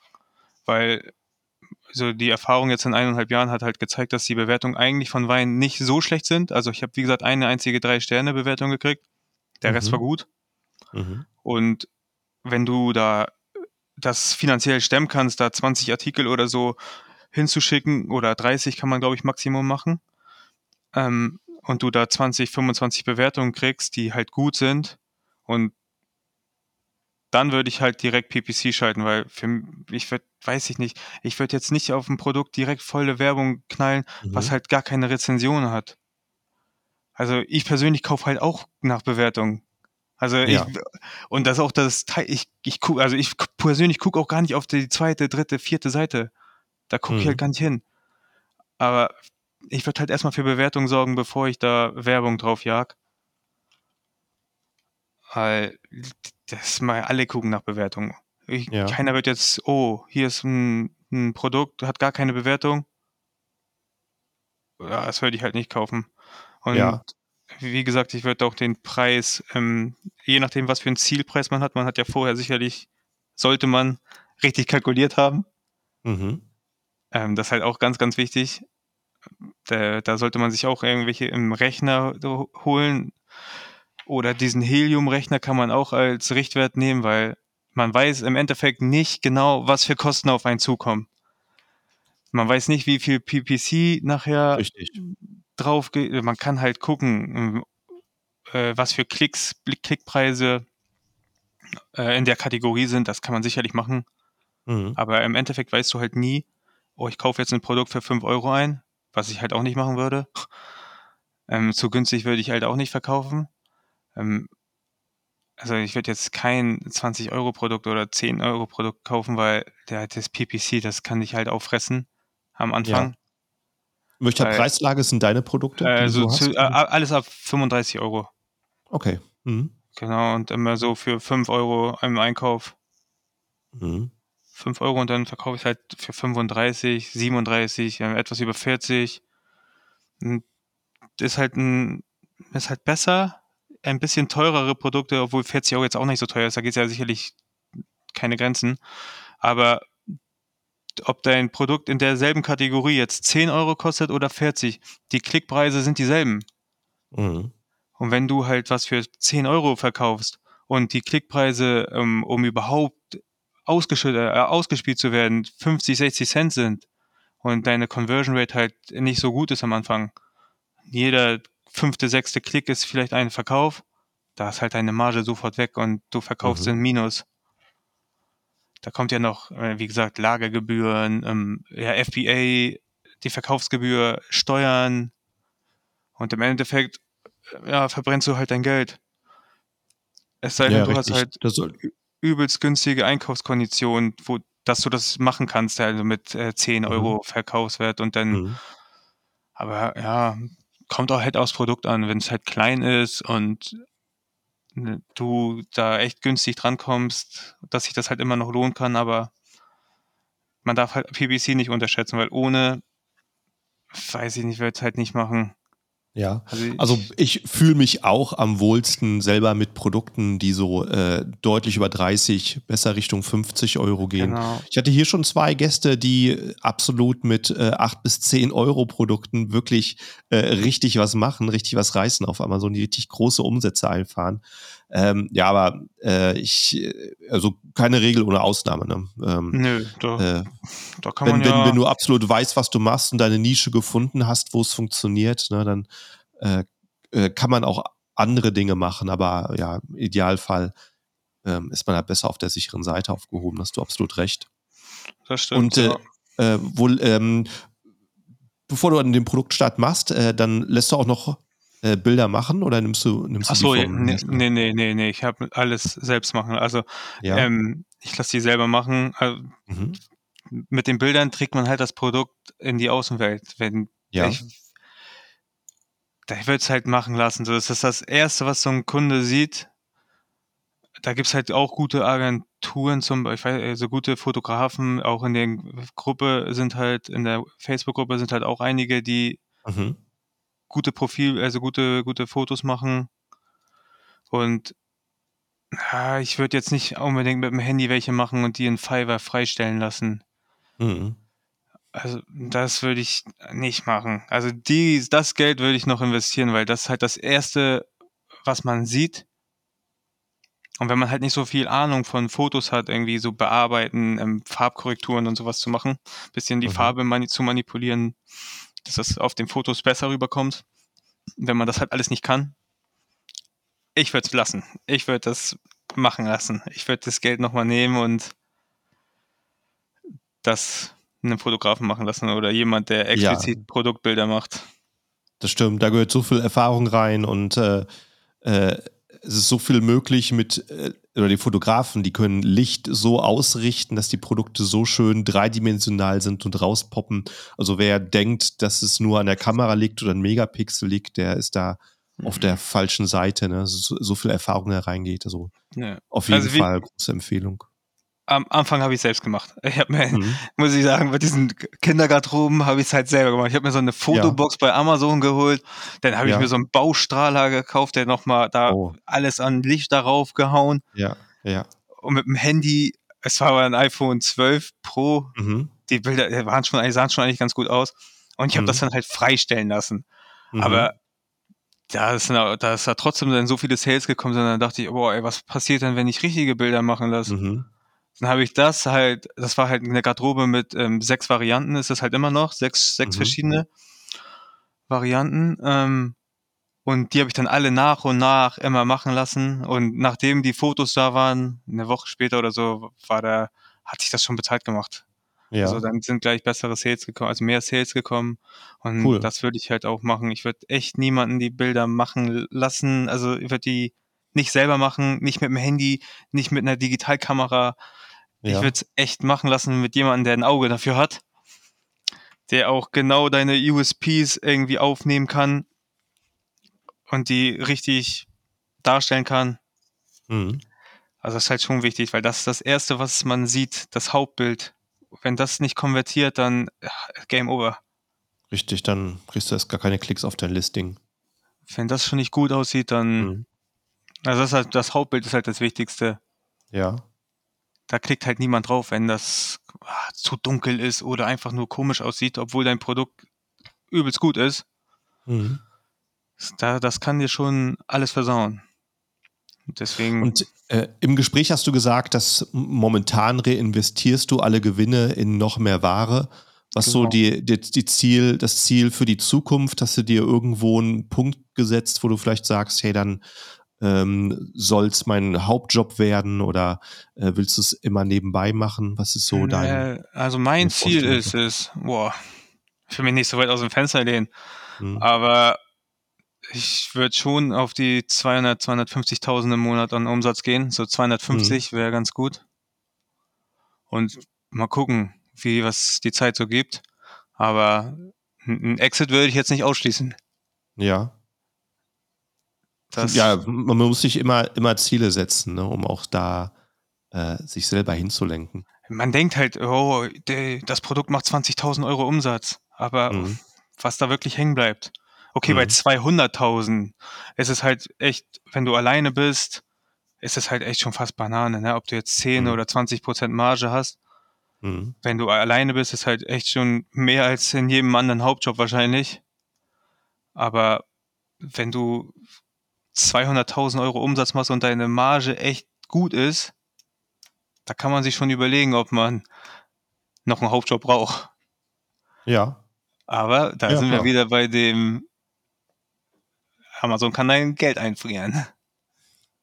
weil also die Erfahrung jetzt in eineinhalb Jahren hat halt gezeigt, dass die Bewertungen eigentlich von Wein nicht so schlecht sind. Also ich habe, wie gesagt, eine einzige Drei-Sterne-Bewertung gekriegt. Der mhm. Rest war gut. Mhm. Und wenn du da das finanziell stemmen kannst, da 20 Artikel oder so hinzuschicken oder 30 kann man, glaube ich, Maximum machen. Ähm, und du da 20, 25 Bewertungen kriegst, die halt gut sind und dann würde ich halt direkt PPC schalten, weil für ich würde, weiß ich nicht, ich würde jetzt nicht auf ein Produkt direkt volle Werbung knallen, mhm. was halt gar keine Rezension hat. Also ich persönlich kaufe halt auch nach Bewertung, Also ja. ich, und das auch das, ich, ich guck, also ich persönlich gucke auch gar nicht auf die zweite, dritte, vierte Seite. Da gucke mhm. ich halt mhm. gar nicht hin. Aber ich würde halt erstmal für Bewertung sorgen, bevor ich da Werbung drauf jag. Weil das mal alle gucken nach Bewertung. Ich, ja. Keiner wird jetzt, oh, hier ist ein, ein Produkt, hat gar keine Bewertung. Ja, das würde ich halt nicht kaufen. Und ja. wie gesagt, ich würde auch den Preis, ähm, je nachdem, was für einen Zielpreis man hat, man hat ja vorher sicherlich, sollte man richtig kalkuliert haben. Mhm. Ähm, das ist halt auch ganz, ganz wichtig. Da, da, sollte man sich auch irgendwelche im Rechner holen. Oder diesen Helium-Rechner kann man auch als Richtwert nehmen, weil man weiß im Endeffekt nicht genau, was für Kosten auf einen zukommen. Man weiß nicht, wie viel PPC nachher Richtig. drauf geht. Man kann halt gucken, äh, was für Klicks, Klickpreise äh, in der Kategorie sind. Das kann man sicherlich machen. Mhm. Aber im Endeffekt weißt du halt nie, oh, ich kaufe jetzt ein Produkt für 5 Euro ein, was ich halt auch nicht machen würde. Ähm, zu günstig würde ich halt auch nicht verkaufen. Ähm, also ich würde jetzt kein 20-Euro-Produkt oder 10-Euro-Produkt kaufen, weil der das PPC, das kann ich halt auffressen am Anfang. Ja. Welcher weil, Preislage sind deine Produkte? Äh, so zu, äh, alles ab 35 Euro. Okay. Mhm. Genau, und immer so für 5 Euro im Einkauf. Mhm. 5 Euro und dann verkaufe ich halt für 35, 37, etwas über 40. Und ist halt ein, ist halt besser. Ein bisschen teurere Produkte, obwohl 40 Euro jetzt auch nicht so teuer ist, da geht es ja sicherlich keine Grenzen. Aber ob dein Produkt in derselben Kategorie jetzt 10 Euro kostet oder 40, die Klickpreise sind dieselben. Mhm. Und wenn du halt was für 10 Euro verkaufst und die Klickpreise, um, um überhaupt ausgeschüttet, äh, ausgespielt zu werden, 50, 60 Cent sind und deine Conversion Rate halt nicht so gut ist am Anfang, jeder fünfte, sechste Klick ist vielleicht ein Verkauf, da ist halt deine Marge sofort weg und du verkaufst mhm. in Minus. Da kommt ja noch, äh, wie gesagt, Lagergebühren, ähm, ja, FBA, die Verkaufsgebühr, Steuern und im Endeffekt äh, ja, verbrennst du halt dein Geld. Es sei denn, ja, du richtig. hast halt übelst günstige Einkaufskonditionen, wo, dass du das machen kannst, also mit äh, 10 mhm. Euro mhm. Verkaufswert und dann, mhm. aber ja, kommt auch halt aufs Produkt an, wenn es halt klein ist und ne, du da echt günstig drankommst, dass sich das halt immer noch lohnen kann, aber man darf halt PPC nicht unterschätzen, weil ohne, weiß ich nicht, würde es halt nicht machen. Ja, also ich, also ich fühle mich auch am wohlsten selber mit Produkten, die so äh, deutlich über 30, besser Richtung 50 Euro gehen. Genau. Ich hatte hier schon zwei Gäste, die absolut mit äh, 8 bis 10 Euro Produkten wirklich äh, richtig was machen, richtig was reißen auf Amazon, die richtig große Umsätze einfahren. Ähm, ja, aber äh, ich, also keine Regel ohne Ausnahme. Ne? Ähm, Nö, da, äh, da kann wenn, man ja wenn, wenn du absolut weißt, was du machst und deine Nische gefunden hast, wo es funktioniert, ne, dann äh, äh, kann man auch andere Dinge machen, aber ja, im Idealfall ähm, ist man halt besser auf der sicheren Seite aufgehoben, hast du absolut recht. Das stimmt. Und äh, ja. äh, wohl, ähm, bevor du an den Produktstart machst, dann lässt du auch noch äh, Bilder machen oder nimmst du nimmst Ach so, die nee, nee, nee, nee, nee, ich habe alles selbst machen. Also ja. ähm, ich lasse die selber machen. Also, mhm. Mit den Bildern trägt man halt das Produkt in die Außenwelt. Wenn ja. ich, ich würde es halt machen lassen. So, das ist das Erste, was so ein Kunde sieht. Da gibt es halt auch gute Agenturen, zum Beispiel, also gute Fotografen, auch in der Gruppe sind halt, in der Facebook-Gruppe sind halt auch einige, die mhm gute Profil, also gute, gute Fotos machen. Und ja, ich würde jetzt nicht unbedingt mit dem Handy welche machen und die in Fiverr freistellen lassen. Mhm. Also das würde ich nicht machen. Also die, das Geld würde ich noch investieren, weil das ist halt das Erste, was man sieht. Und wenn man halt nicht so viel Ahnung von Fotos hat, irgendwie so bearbeiten, ähm, Farbkorrekturen und sowas zu machen, bisschen die mhm. Farbe mani zu manipulieren, dass das auf den Fotos besser rüberkommt, wenn man das halt alles nicht kann. Ich würde es lassen. Ich würde das machen lassen. Ich würde das Geld nochmal nehmen und das einem Fotografen machen lassen oder jemand, der explizit ja. Produktbilder macht. Das stimmt, da gehört so viel Erfahrung rein und äh, äh, es ist so viel möglich mit, äh, oder die Fotografen, die können Licht so ausrichten, dass die Produkte so schön dreidimensional sind und rauspoppen. Also wer denkt, dass es nur an der Kamera liegt oder ein Megapixel liegt, der ist da mhm. auf der falschen Seite, ne? so, so viel Erfahrung da reingeht. Also ja. auf jeden also Fall große Empfehlung am Anfang habe ich selbst gemacht. Ich habe mir, mhm. muss ich sagen, bei diesen Kindergartenroben habe ich es halt selber gemacht. Ich habe mir so eine Fotobox ja. bei Amazon geholt. Dann habe ich ja. mir so einen Baustrahler gekauft, der nochmal da oh. alles an Licht darauf gehauen. Ja, ja. Und mit dem Handy, es war aber ein iPhone 12 Pro. Mhm. Die Bilder waren schon, sahen schon eigentlich ganz gut aus. Und ich habe mhm. das dann halt freistellen lassen. Mhm. Aber da ist, da ist da trotzdem dann so viele Sales gekommen sind, dann dachte ich, boah, ey, was passiert denn, wenn ich richtige Bilder machen lasse? Dann habe ich das halt, das war halt eine Garderobe mit ähm, sechs Varianten, ist das halt immer noch, sechs, sechs mhm. verschiedene Varianten. Ähm, und die habe ich dann alle nach und nach immer machen lassen. Und nachdem die Fotos da waren, eine Woche später oder so, war da, hat sich das schon bezahlt gemacht. Ja. Also dann sind gleich bessere Sales gekommen, also mehr Sales gekommen. Und cool. das würde ich halt auch machen. Ich würde echt niemanden die Bilder machen lassen. Also ich würde die nicht selber machen, nicht mit dem Handy, nicht mit einer Digitalkamera. Ja. Ich würde es echt machen lassen mit jemandem, der ein Auge dafür hat, der auch genau deine USPs irgendwie aufnehmen kann und die richtig darstellen kann. Mhm. Also das ist halt schon wichtig, weil das ist das Erste, was man sieht, das Hauptbild. Wenn das nicht konvertiert, dann Game Over. Richtig, dann kriegst du erst gar keine Klicks auf dein Listing. Wenn das schon nicht gut aussieht, dann. Mhm. Also das, halt, das Hauptbild ist halt das Wichtigste. Ja da klickt halt niemand drauf, wenn das ah, zu dunkel ist oder einfach nur komisch aussieht, obwohl dein Produkt übelst gut ist. Mhm. Da, das kann dir schon alles versauen. Deswegen. Und äh, im Gespräch hast du gesagt, dass momentan reinvestierst du alle Gewinne in noch mehr Ware. Was genau. so die, die, die, Ziel, das Ziel für die Zukunft? Hast du dir irgendwo einen Punkt gesetzt, wo du vielleicht sagst, hey, dann ähm, soll es mein Hauptjob werden oder äh, willst du es immer nebenbei machen? Was ist so dein? Äh, also mein Ziel ist es, boah, ich will mich nicht so weit aus dem Fenster lehnen, hm. aber ich würde schon auf die 200, 250.000 im Monat an Umsatz gehen. So 250 hm. wäre ganz gut. Und mal gucken, wie was die Zeit so gibt. Aber ein Exit würde ich jetzt nicht ausschließen. Ja. Das ja, man muss sich immer, immer Ziele setzen, ne, um auch da äh, sich selber hinzulenken. Man denkt halt, oh, de, das Produkt macht 20.000 Euro Umsatz, aber mhm. was da wirklich hängen bleibt. Okay, mhm. bei 200.000 ist es halt echt, wenn du alleine bist, ist es halt echt schon fast Banane, ne? ob du jetzt 10 mhm. oder 20 Prozent Marge hast. Mhm. Wenn du alleine bist, ist halt echt schon mehr als in jedem anderen Hauptjob wahrscheinlich. Aber wenn du 200.000 Euro Umsatz machst und deine Marge echt gut ist, da kann man sich schon überlegen, ob man noch einen Hauptjob braucht. Ja. Aber da ja, sind klar. wir wieder bei dem Amazon kann dein Geld einfrieren.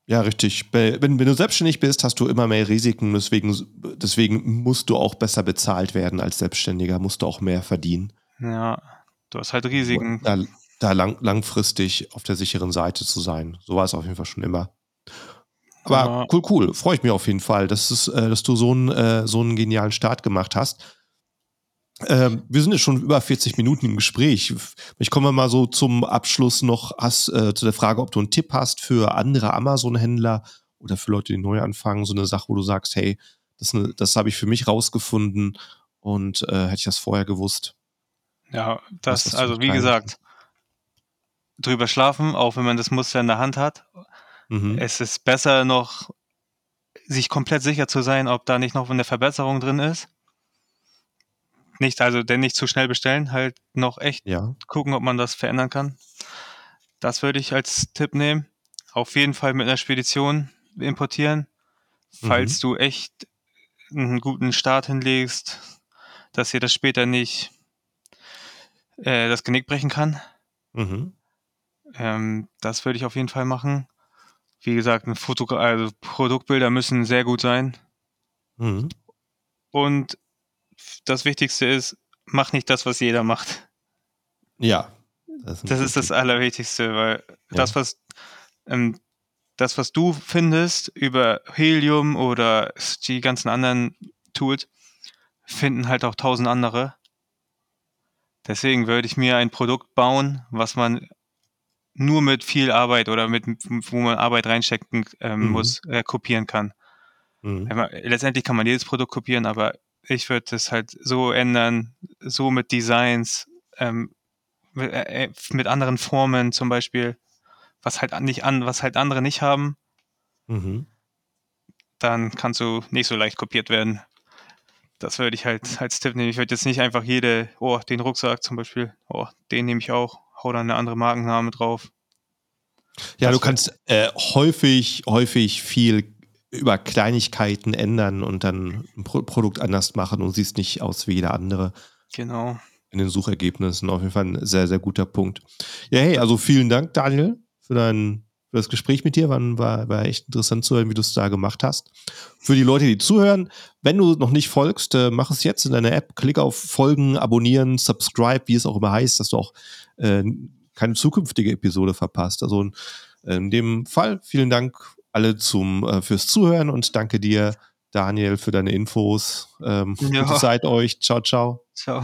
Ja, richtig. Wenn, wenn du selbstständig bist, hast du immer mehr Risiken. Deswegen, deswegen musst du auch besser bezahlt werden als Selbstständiger, musst du auch mehr verdienen. Ja, du hast halt Risiken. Da, da lang, langfristig auf der sicheren Seite zu sein. So war es auf jeden Fall schon immer. Aber cool, cool. Freue ich mich auf jeden Fall, dass, es, äh, dass du so einen, äh, so einen genialen Start gemacht hast. Ähm, wir sind jetzt schon über 40 Minuten im Gespräch. Ich komme mal so zum Abschluss noch hast, äh, zu der Frage, ob du einen Tipp hast für andere Amazon-Händler oder für Leute, die neu anfangen. So eine Sache, wo du sagst, hey, das, das habe ich für mich rausgefunden und äh, hätte ich das vorher gewusst. Ja, das, also wie gesagt, drüber schlafen, auch wenn man das Muster in der Hand hat. Mhm. Es ist besser noch, sich komplett sicher zu sein, ob da nicht noch eine Verbesserung drin ist. Nicht, also denn nicht zu schnell bestellen, halt noch echt ja. gucken, ob man das verändern kann. Das würde ich als Tipp nehmen. Auf jeden Fall mit einer Spedition importieren, falls mhm. du echt einen guten Start hinlegst, dass ihr das später nicht äh, das Genick brechen kann. Mhm. Ähm, das würde ich auf jeden Fall machen. Wie gesagt, ein Foto also Produktbilder müssen sehr gut sein. Mhm. Und das Wichtigste ist, mach nicht das, was jeder macht. Ja. Das, das ist das Allerwichtigste, weil ja. das, was ähm, das, was du findest über Helium oder die ganzen anderen Tools, finden halt auch tausend andere. Deswegen würde ich mir ein Produkt bauen, was man nur mit viel Arbeit oder mit, wo man Arbeit reinstecken ähm, mhm. muss, äh, kopieren kann. Mhm. Letztendlich kann man jedes Produkt kopieren, aber ich würde es halt so ändern, so mit Designs, ähm, mit, äh, äh, mit, anderen Formen zum Beispiel, was halt nicht an, was halt andere nicht haben. Mhm. Dann kannst du nicht so leicht kopiert werden. Das würde ich halt als Tipp nehmen. Ich würde jetzt nicht einfach jede, oh, den Rucksack zum Beispiel, oh, den nehme ich auch, hau dann eine andere Markenname drauf. Ja, das du kannst äh, häufig, häufig viel über Kleinigkeiten ändern und dann ein Pro Produkt anders machen und siehst nicht aus wie jeder andere. Genau. In den Suchergebnissen. Auf jeden Fall ein sehr, sehr guter Punkt. Ja, hey, also vielen Dank, Daniel, für dein für das Gespräch mit dir. War, war, war echt interessant zu hören, wie du es da gemacht hast. Für die Leute, die zuhören, wenn du noch nicht folgst, äh, mach es jetzt in deiner App. Klick auf Folgen, Abonnieren, Subscribe, wie es auch immer heißt, dass du auch äh, keine zukünftige Episode verpasst. Also in, in dem Fall vielen Dank alle zum, äh, fürs Zuhören und danke dir, Daniel, für deine Infos. Ähm, ja. Gute Zeit euch. Ciao, ciao. Ciao.